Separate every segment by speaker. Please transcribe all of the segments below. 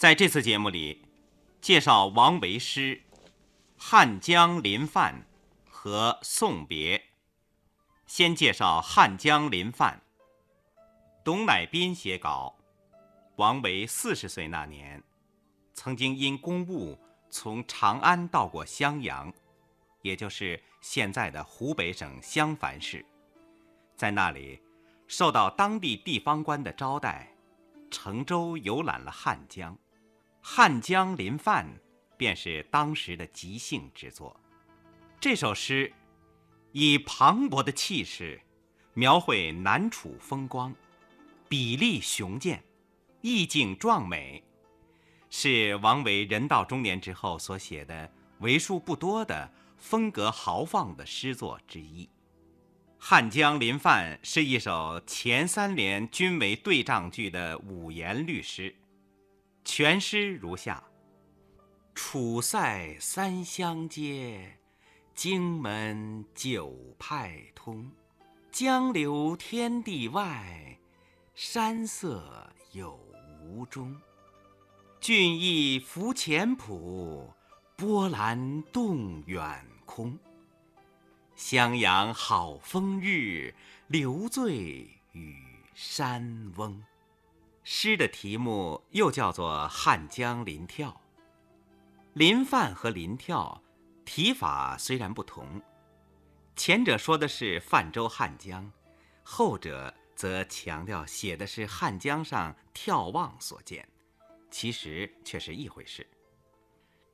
Speaker 1: 在这次节目里，介绍王维诗《汉江临泛》和《送别》。先介绍《汉江临泛》。董乃斌写稿：王维四十岁那年，曾经因公务从长安到过襄阳，也就是现在的湖北省襄樊市，在那里受到当地地方官的招待。乘舟游览了汉江，汉江临泛，便是当时的即兴之作。这首诗以磅礴的气势描绘南楚风光，比例雄健，意境壮美，是王维人到中年之后所写的为数不多的风格豪放的诗作之一。《汉江临泛》是一首前三联均为对仗句的五言律诗，全诗如下：楚塞三湘接，荆门九派通。江流天地外，山色有无中。俊逸浮浅浦，波澜动远空。襄阳好风日，留醉与山翁。诗的题目又叫做《汉江临跳》。临泛和临跳，题法虽然不同，前者说的是泛舟汉江，后者则强调写的是汉江上眺望所见，其实却是一回事。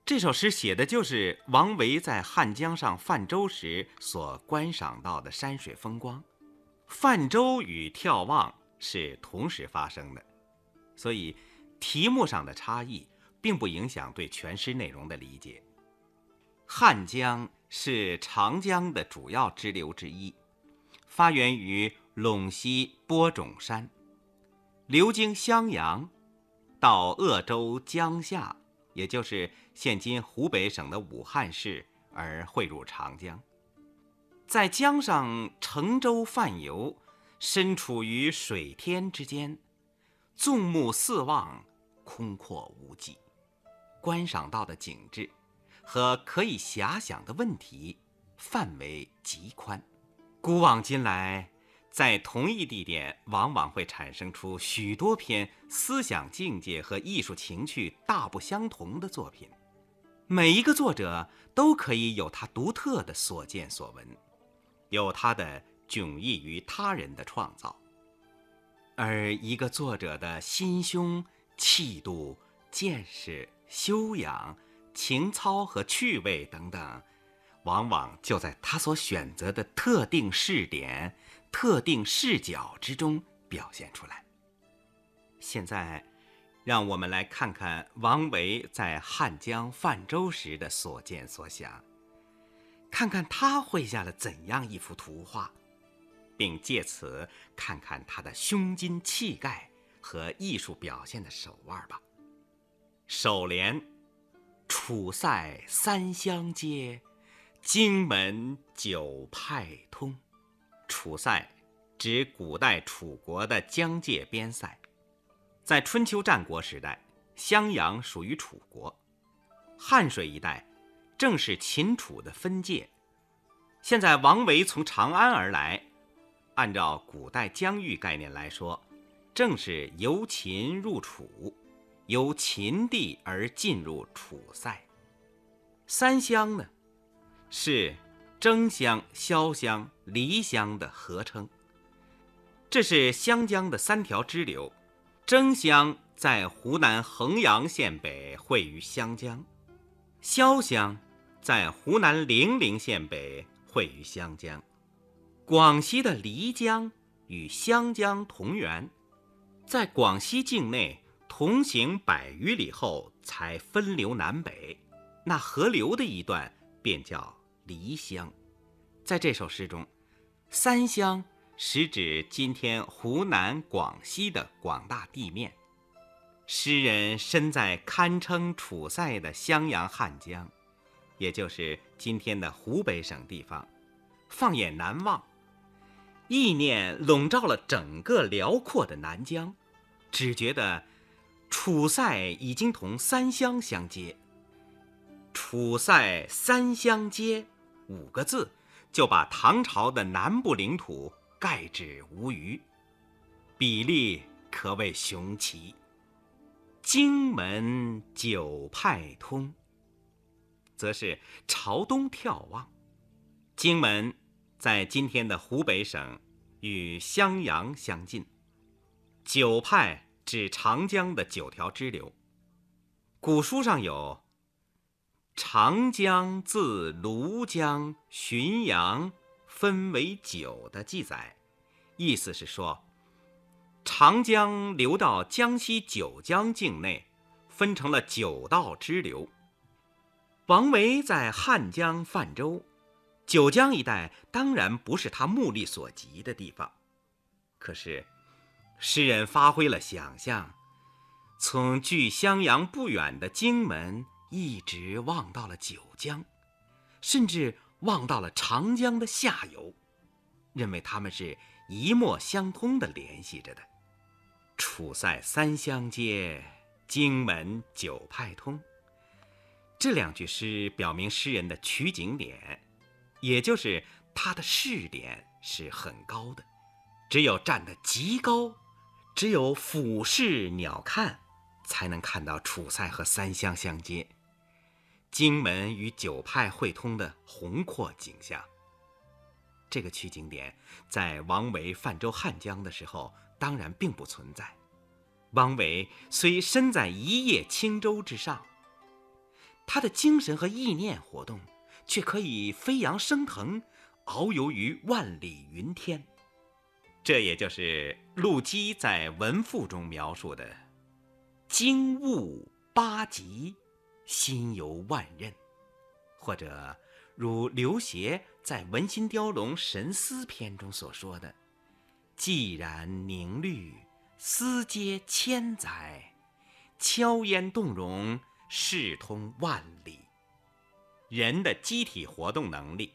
Speaker 1: 这首诗写的就是王维在汉江上泛舟时所观赏到的山水风光，泛舟与眺望是同时发生的，所以题目上的差异并不影响对全诗内容的理解。汉江是长江的主要支流之一，发源于陇西播种山，流经襄阳，到鄂州江夏。也就是现今湖北省的武汉市，而汇入长江，在江上乘舟泛游，身处于水天之间，纵目四望，空阔无际，观赏到的景致和可以遐想的问题范围极宽，古往今来。在同一地点，往往会产生出许多篇思想境界和艺术情趣大不相同的作品。每一个作者都可以有他独特的所见所闻，有他的迥异于他人的创造。而一个作者的心胸、气度、见识、修养、情操和趣味等等，往往就在他所选择的特定视点。特定视角之中表现出来。现在，让我们来看看王维在汉江泛舟时的所见所想，看看他绘下了怎样一幅图画，并借此看看他的胸襟气概和艺术表现的手腕吧。首联：楚塞三湘接，荆门九派通。楚塞指古代楚国的疆界边塞，在春秋战国时代，襄阳属于楚国，汉水一带正是秦楚的分界。现在王维从长安而来，按照古代疆域概念来说，正是由秦入楚，由秦地而进入楚塞。三湘呢，是。征湘、潇湘、漓湘的合称。这是湘江的三条支流。征湘在湖南衡阳县北，汇于湘江；潇湘在湖南零陵县北，汇于湘江。广西的漓江与湘江同源，在广西境内同行百余里后才分流南北。那河流的一段便叫。漓湘，在这首诗中，三湘实指今天湖南、广西的广大地面。诗人身在堪称楚塞的襄阳汉江，也就是今天的湖北省地方，放眼南望，意念笼罩了整个辽阔的南疆，只觉得楚塞已经同三湘相接。楚塞三湘接五个字，就把唐朝的南部领土盖至无余，比例可谓雄奇。荆门九派通，则是朝东眺望。荆门在今天的湖北省，与襄阳相近。九派指长江的九条支流。古书上有“长江自庐江、浔阳分为九”的记载，意思是说，长江流到江西九江境内，分成了九道支流。王维在汉江泛舟。九江一带当然不是他目力所及的地方，可是诗人发挥了想象，从距襄阳不远的荆门一直望到了九江，甚至望到了长江的下游，认为他们是一脉相通的联系着的。楚塞三湘接，荆门九派通。这两句诗表明诗人的取景点。也就是他的视点是很高的，只有站得极高，只有俯视鸟瞰，才能看到楚塞和三湘相接，荆门与九派汇通的宏阔景象。这个取景点在王维泛舟汉江的时候当然并不存在。王维虽身在一叶轻舟之上，他的精神和意念活动。却可以飞扬升腾，遨游于万里云天。这也就是陆机在《文赋》中描述的“精悟八极，心游万仞”，或者如刘勰在《文心雕龙·神思篇》中所说的“寂然凝虑，思接千载，悄烟动容，视通万里。”人的机体活动能力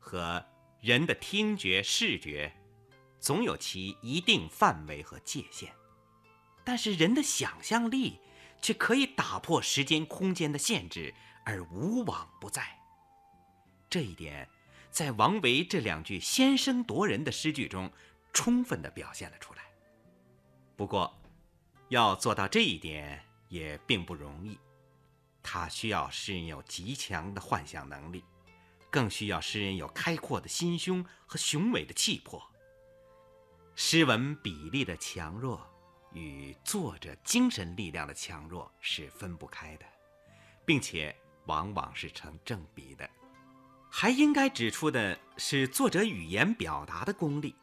Speaker 1: 和人的听觉、视觉，总有其一定范围和界限，但是人的想象力却可以打破时间、空间的限制而无往不在。这一点，在王维这两句先声夺人的诗句中，充分地表现了出来。不过，要做到这一点也并不容易。他需要诗人有极强的幻想能力，更需要诗人有开阔的心胸和雄伟的气魄。诗文比例的强弱与作者精神力量的强弱是分不开的，并且往往是成正比的。还应该指出的是作者语言表达的功力，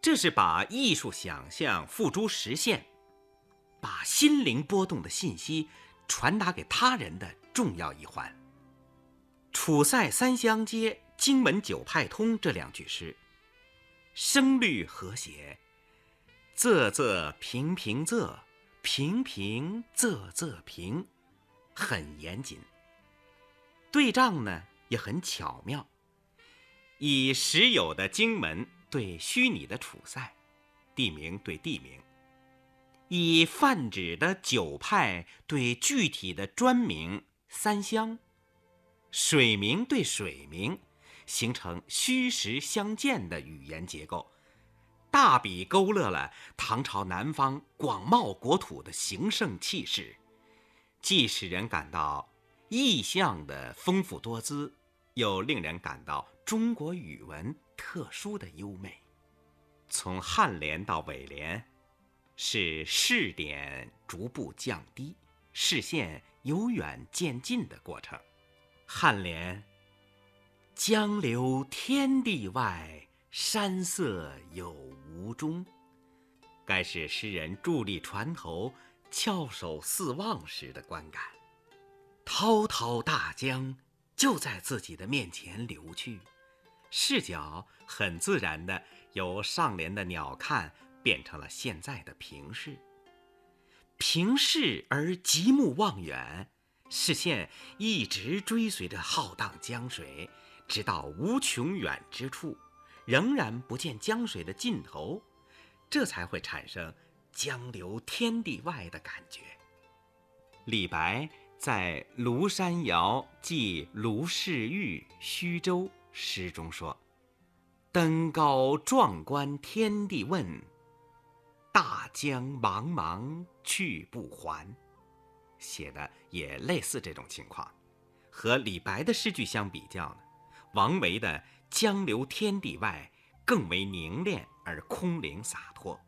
Speaker 1: 这是把艺术想象付诸实现，把心灵波动的信息。传达给他人的重要一环。楚塞三湘接，荆门九派通这两句诗，声律和谐，仄仄平平仄，平平仄仄平，很严谨。对仗呢也很巧妙，以实有的荆门对虚拟的楚塞，地名对地名。以泛指的九派对具体的专名三湘，水名对水名，形成虚实相间的语言结构，大笔勾勒了唐朝南方广袤国土的形胜气势，既使人感到意象的丰富多姿，又令人感到中国语文特殊的优美。从颔联到尾联。是视点逐步降低，视线由远渐近的过程。颔联“江流天地外，山色有无中”，该是诗人伫立船头、翘首四望时的观感。滔滔大江就在自己的面前流去，视角很自然的由上联的鸟瞰。变成了现在的平视，平视而极目望远，视线一直追随着浩荡江水，直到无穷远之处，仍然不见江水的尽头，这才会产生江流天地外的感觉。李白在《庐山谣寄卢氏玉虚舟》诗中说：“登高壮观天地问，大江茫茫去不还。”写的也类似这种情况。和李白的诗句相比较呢，王维的“江流天地外”更为凝练而空灵洒脱。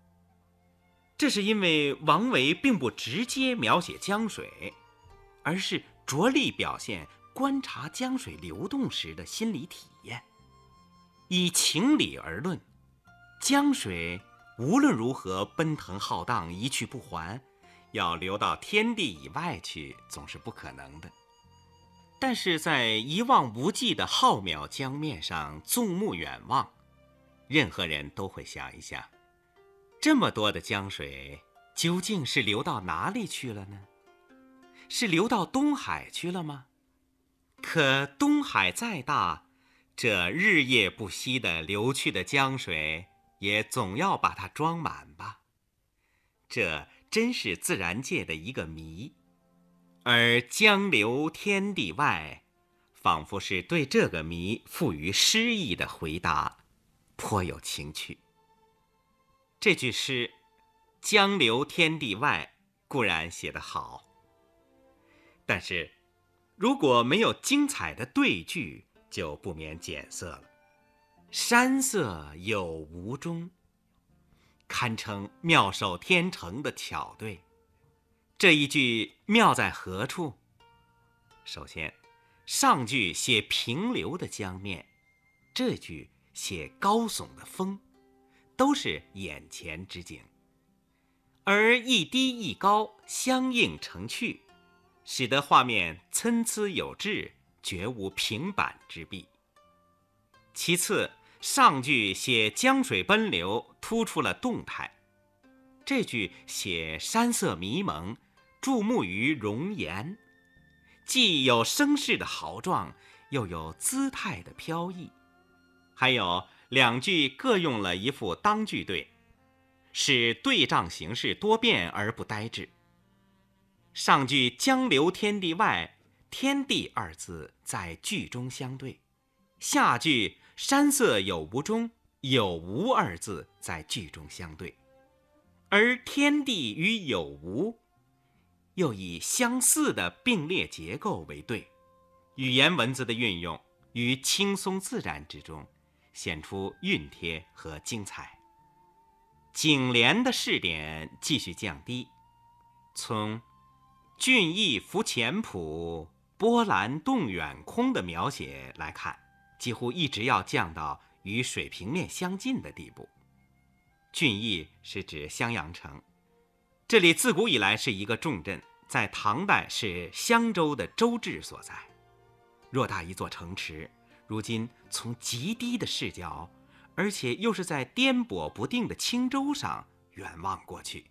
Speaker 1: 这是因为王维并不直接描写江水，而是着力表现观察江水流动时的心理体验。以情理而论，江水无论如何奔腾浩荡，一去不还，要流到天地以外去，总是不可能的。但是在一望无际的浩渺江面上纵目远望，任何人都会想一想：这么多的江水究竟是流到哪里去了呢？是流到东海去了吗？可东海再大，这日夜不息的流去的江水，也总要把它装满吧？这真是自然界的一个谜。而江流天地外，仿佛是对这个谜赋予诗意的回答，颇有情趣。这句诗“江流天地外”固然写得好，但是如果没有精彩的对句，就不免减色了。山色有无中，堪称妙手天成的巧对。这一句妙在何处？首先，上句写平流的江面，这句写高耸的峰，都是眼前之景，而一低一高相映成趣，使得画面参差有致，绝无平板之弊。其次，上句写江水奔流，突出了动态，这句写山色迷蒙。注目于容颜，既有声势的豪壮，又有姿态的飘逸。还有两句各用了一副当句对，使对仗形式多变而不呆滞。上句“江流天地外”，“天地”二字在句中相对；下句“山色有无中”，“有无”二字在句中相对。而“天地”与“有无”。又以相似的并列结构为对，语言文字的运用于轻松自然之中，显出熨帖和精彩。颈联的试点继续降低，从“俊逸浮浅浦，波澜动远空”的描写来看，几乎一直要降到与水平面相近的地步。俊逸是指襄阳城。这里自古以来是一个重镇，在唐代是襄州的州治所在。偌大一座城池，如今从极低的视角，而且又是在颠簸不定的轻舟上远望过去，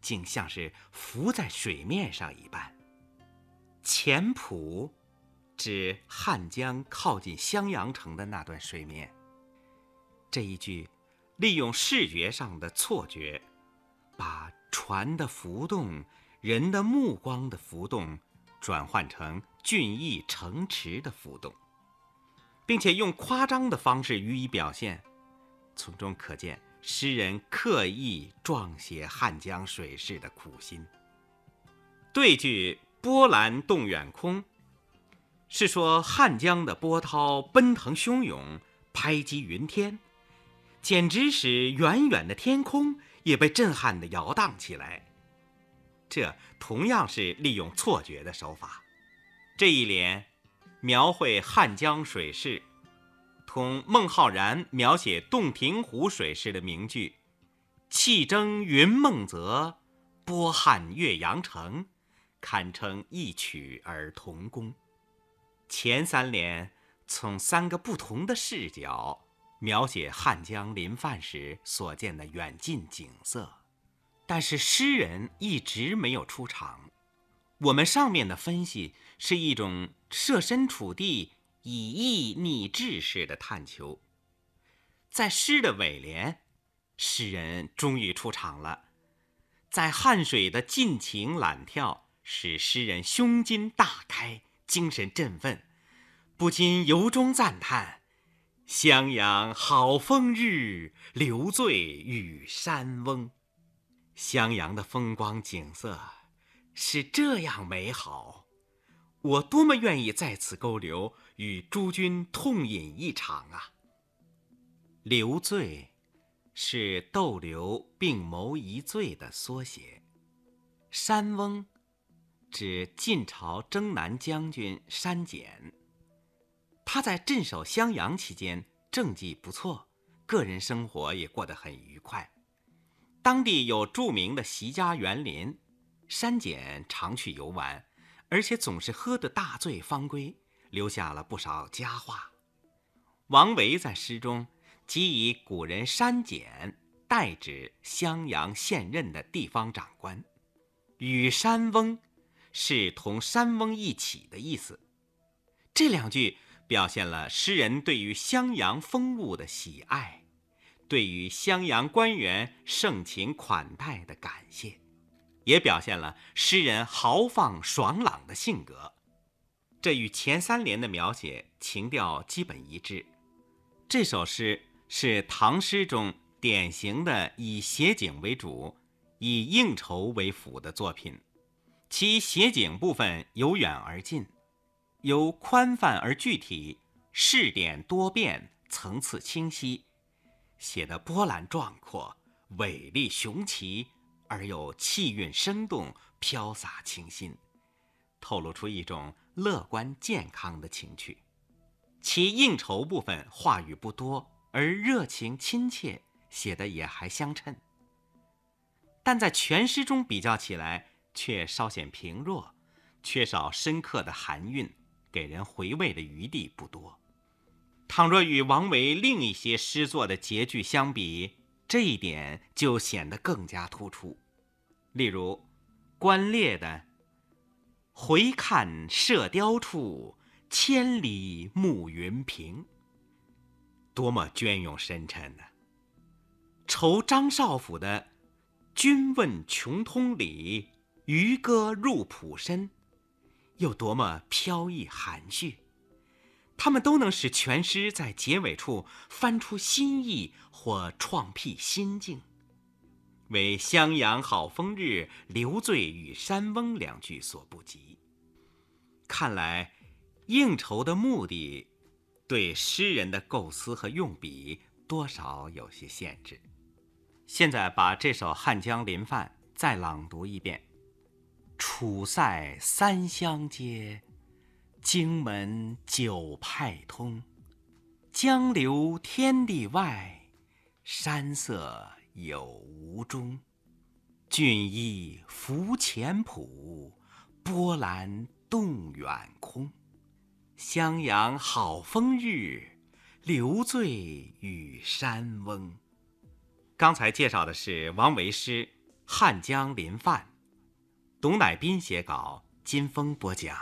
Speaker 1: 竟像是浮在水面上一般。前浦，指汉江靠近襄阳城的那段水面。这一句，利用视觉上的错觉，把。船的浮动，人的目光的浮动，转换成俊逸城池的浮动，并且用夸张的方式予以表现，从中可见诗人刻意状写汉江水势的苦心。对句“波澜动远空”，是说汉江的波涛奔腾汹涌，拍击云天，简直使远远的天空。也被震撼地摇荡起来。这同样是利用错觉的手法。这一联描绘汉江水势，同孟浩然描写洞庭湖水势的名句“气蒸云梦泽，波撼岳阳城”，堪称异曲而同工。前三联从三个不同的视角。描写汉江临泛时所见的远近景色，但是诗人一直没有出场。我们上面的分析是一种设身处地、以意拟志式的探求。在诗的尾联，诗人终于出场了，在汉水的尽情揽跳，使诗人胸襟大开，精神振奋，不禁由衷赞叹：“襄阳好风日，留醉与山翁。”襄阳的风光景色是这样美好，我多么愿意在此勾留，与诸君痛饮一场啊！留醉。是逗留并谋一醉的缩写。山翁，指晋朝征南将军山简。他在镇守襄阳期间政绩不错，个人生活也过得很愉快。当地有著名的席家园林，山简常去游玩，而且总是喝得大醉方归，留下了不少佳话。王维在诗中。即以古人山简代指襄阳现任的地方长官，与山翁是同山翁一起的意思。这两句表现了诗人对于襄阳风物的喜爱，对于襄阳官员盛情款待的感谢，也表现了诗人豪放爽朗的性格。这与前三联的描写情调基本一致。这首诗。是唐诗中典型的以写景为主、以应酬为辅的作品，其写景部分由远而近，由宽泛而具体，视点多变，层次清晰，写得波澜壮阔、伟丽雄奇，而又气韵生动、飘洒清新，透露出一种乐观健康的情趣。其应酬部分话语不多。而热情亲切，写的也还相称。但在全诗中比较起来，却稍显平弱，缺少深刻的含韵，给人回味的余地不多。倘若与王维另一些诗作的结句相比，这一点就显得更加突出。例如，关烈的“回看射雕处，千里暮云平”。多么隽永深沉呢！愁张少府的“君问穷通理，渔歌入浦深”，又多么飘逸含蓄。他们都能使全诗在结尾处翻出新意或创辟新境，为“襄阳好风日，留醉与山翁”两句所不及。看来，应酬的目的。对诗人的构思和用笔多少有些限制。现在把这首《汉江临泛》再朗读一遍：“楚塞三湘接，荆门九派通。江流天地外，山色有无中。俊逸浮浅浦，波澜动远空。”襄阳好风日，留醉与山翁。刚才介绍的是王维诗《汉江临泛》，董乃斌写稿，金峰播讲。